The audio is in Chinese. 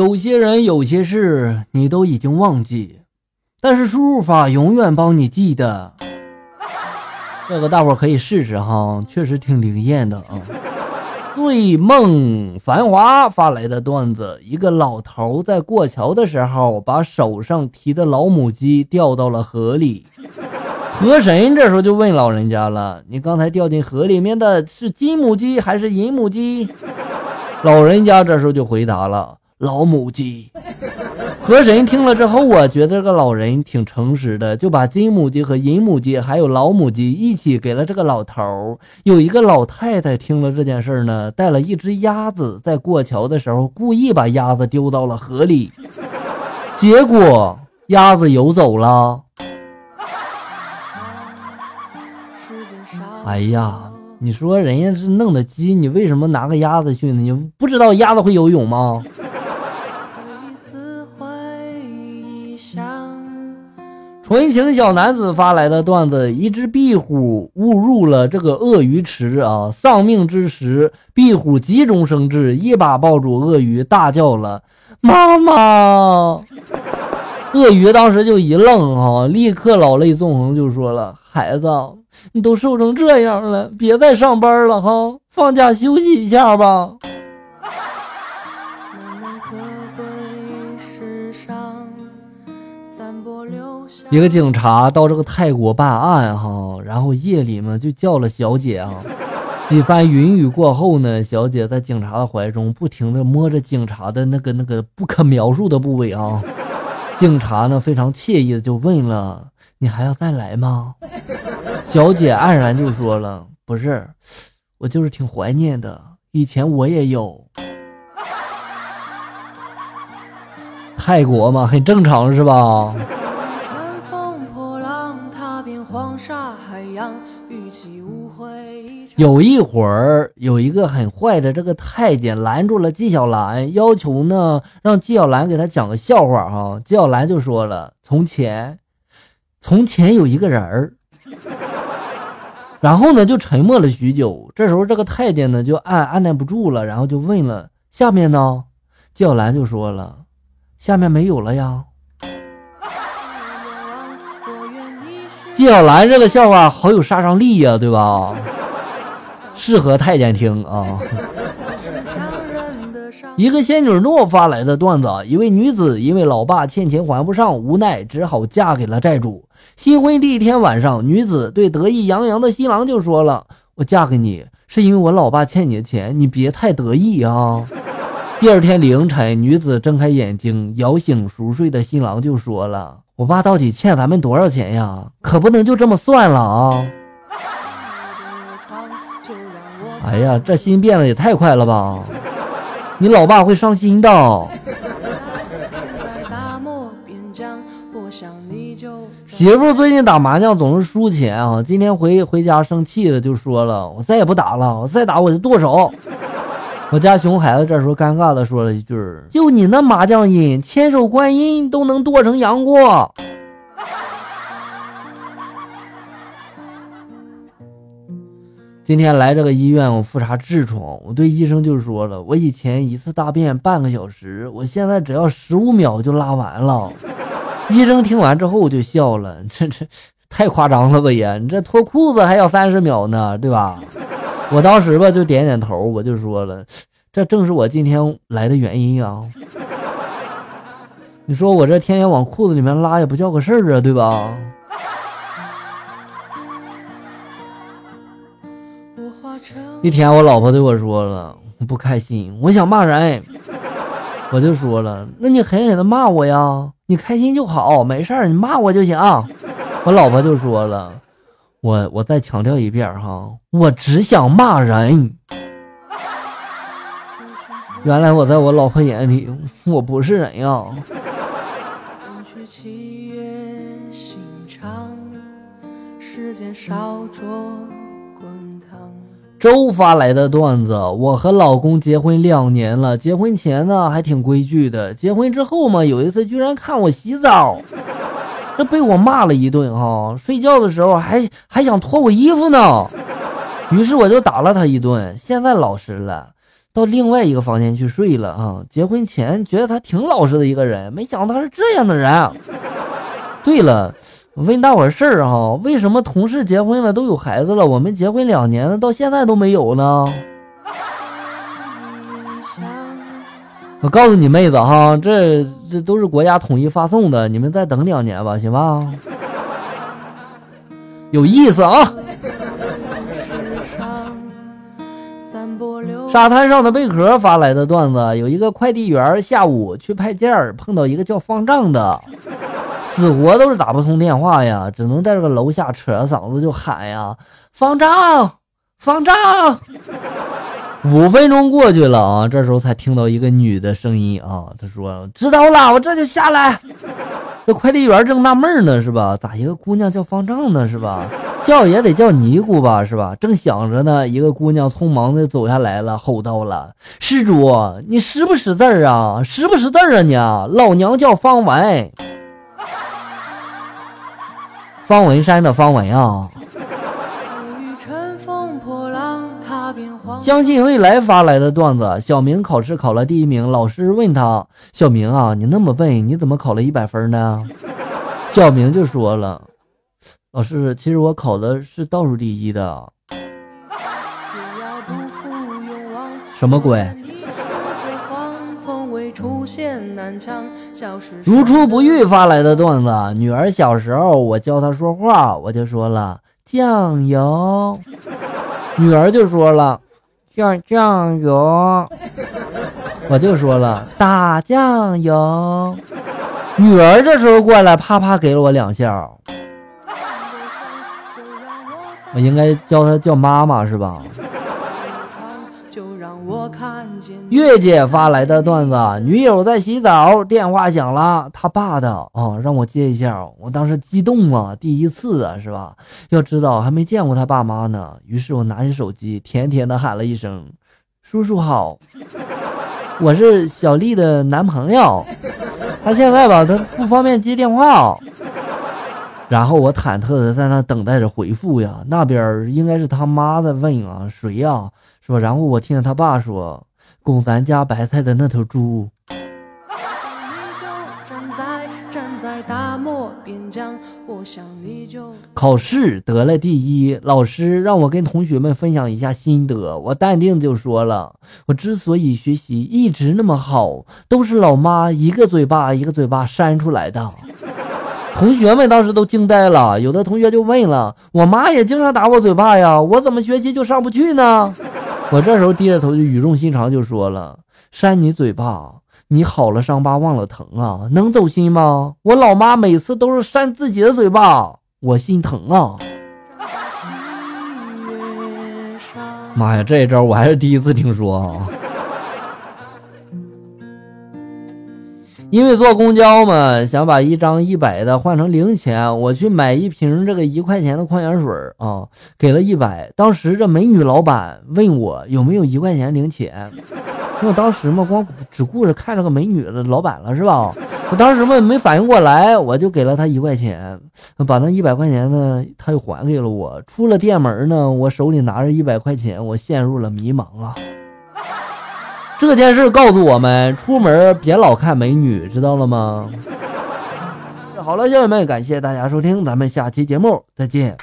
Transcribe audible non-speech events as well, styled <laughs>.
有些人有些事你都已经忘记，但是输入法永远帮你记得。这个大伙可以试试哈，确实挺灵验的啊。醉梦繁华发来的段子：一个老头在过桥的时候，把手上提的老母鸡掉到了河里。河神这时候就问老人家了：“你刚才掉进河里面的是金母鸡还是银母鸡？”老人家这时候就回答了：“老母鸡。”河神听了之后，我觉得这个老人挺诚实的，就把金母鸡和银母鸡还有老母鸡一起给了这个老头有一个老太太听了这件事呢，带了一只鸭子，在过桥的时候故意把鸭子丢到了河里，结果鸭子游走了。哎呀，你说人家是弄的鸡，你为什么拿个鸭子去呢？你不知道鸭子会游泳吗？纯情小男子发来的段子：一只壁虎误入了这个鳄鱼池啊，丧命之时，壁虎急中生智，一把抱住鳄鱼，大叫了：“妈妈！” <laughs> 鳄鱼当时就一愣啊，立刻老泪纵横，就说了：“孩子，你都瘦成这样了，别再上班了哈，放假休息一下吧。”一个警察到这个泰国办案哈，然后夜里嘛就叫了小姐啊。几番云雨过后呢，小姐在警察的怀中不停的摸着警察的那个那个不可描述的部位啊。警察呢非常惬意的就问了：“你还要再来吗？”小姐黯然就说了：“不是，我就是挺怀念的，以前我也有。”泰国嘛，很正常是吧？有一会儿，有一个很坏的这个太监拦住了纪晓岚，要求呢让纪晓岚给他讲个笑话。哈，纪晓岚就说了：“从前，从前有一个人儿。<laughs> ”然后呢就沉默了许久。这时候这个太监呢就按按耐不住了，然后就问了：“下面呢？”纪晓岚就说了：“下面没有了呀。”纪晓岚这个笑话好有杀伤力呀，对吧？适合太监听啊！<laughs> 一个仙女诺发来的段子：一位女子因为老爸欠钱还不上，无奈只好嫁给了债主。新婚第一天晚上，女子对得意洋洋的新郎就说了：“我嫁给你是因为我老爸欠你的钱，你别太得意啊。<laughs> ”第二天凌晨，女子睁开眼睛，摇醒熟睡的新郎就说了：“我爸到底欠咱们多少钱呀？可不能就这么算了啊！”哎呀，这心变得也太快了吧！你老爸会伤心的。媳妇最近打麻将总是输钱啊，今天回回家生气了，就说了：“我再也不打了，我再打我就剁手。”我家熊孩子这时候尴尬的说了一句：“就你那麻将瘾，千手观音都能剁成杨过。”今天来这个医院，我复查痔疮，我对医生就说了，我以前一次大便半个小时，我现在只要十五秒就拉完了。医生听完之后就笑了，这这太夸张了吧也，你这脱裤子还要三十秒呢，对吧？我当时吧就点点头，我就说了，这正是我今天来的原因啊。<laughs> 你说我这天天往裤子里面拉也不叫个事儿啊，对吧？<laughs> 一天，我老婆对我说了，不开心，我想骂人。我就说了，那你狠狠的骂我呀，你开心就好，没事儿，你骂我就行。我老婆就说了，我我再强调一遍哈，我只想骂人。原来我在我老婆眼里，我不是人呀。周发来的段子：我和老公结婚两年了，结婚前呢还挺规矩的，结婚之后嘛，有一次居然看我洗澡，这被我骂了一顿哈。睡觉的时候还还想脱我衣服呢，于是我就打了他一顿。现在老实了，到另外一个房间去睡了啊。结婚前觉得他挺老实的一个人，没想到他是这样的人。对了，问大伙事儿哈，为什么同事结婚了都有孩子了，我们结婚两年了到现在都没有呢？我告诉你妹子哈，这这都是国家统一发送的，你们再等两年吧，行吧？有意思啊！沙滩上的贝壳发来的段子，有一个快递员下午去派件，碰到一个叫方丈的，死活都是打不通电话呀，只能在这个楼下扯着嗓子就喊呀：“方丈，方丈。”五分钟过去了啊，这时候才听到一个女的声音啊，她说：“知道了，我这就下来。”这快递员正纳闷呢，是吧？咋一个姑娘叫方丈呢，是吧？叫也得叫尼姑吧，是吧？正想着呢，一个姑娘匆忙的走下来了，吼道了：“施主，你识不识字儿啊？识不识字儿啊你？老娘叫方文，方文山的方文啊。”相信未来发来的段子，小明考试考了第一名，老师问他：“小明啊，你那么笨，你怎么考了一百分呢？”小明就说了：“老师，其实我考的是倒数第一的。”什么鬼？如初不遇发来的段子，女儿小时候我教她说话，我就说了酱油，女儿就说了。酱酱油，我就说了打酱油。女儿这时候过来，啪啪给了我两下。<laughs> 我应该叫她叫妈妈是吧？月姐发来的段子：女友在洗澡，电话响了，她爸的啊，让我接一下。我当时激动啊，第一次啊，是吧？要知道还没见过他爸妈呢。于是我拿起手机，甜甜的喊了一声：“叔叔好，我是小丽的男朋友。”他现在吧，他不方便接电话。然后我忐忑的在那等待着回复呀。那边应该是他妈在问啊，谁呀？是吧？然后我听见他爸说。供咱家白菜的那头猪。考试得了第一，老师让我跟同学们分享一下心得。我淡定就说了，我之所以学习一直那么好，都是老妈一个嘴巴一个嘴巴扇出来的。同学们当时都惊呆了，有的同学就问了，我妈也经常打我嘴巴呀，我怎么学习就上不去呢？我这时候低着头就语重心长就说了：“扇你嘴巴，你好了伤疤忘了疼啊，能走心吗？我老妈每次都是扇自己的嘴巴，我心疼啊！妈呀，这一招我还是第一次听说啊！”因为坐公交嘛，想把一张一百的换成零钱，我去买一瓶这个一块钱的矿泉水啊，给了一百。当时这美女老板问我有没有一块钱零钱，因为当时嘛，光只顾着看这个美女的老板了，是吧？我当时嘛没反应过来，我就给了她一块钱，把那一百块钱呢，她又还给了我。出了店门呢，我手里拿着一百块钱，我陷入了迷茫啊。这件事告诉我们，出门别老看美女，知道了吗？好了，家人们，感谢大家收听，咱们下期节目再见。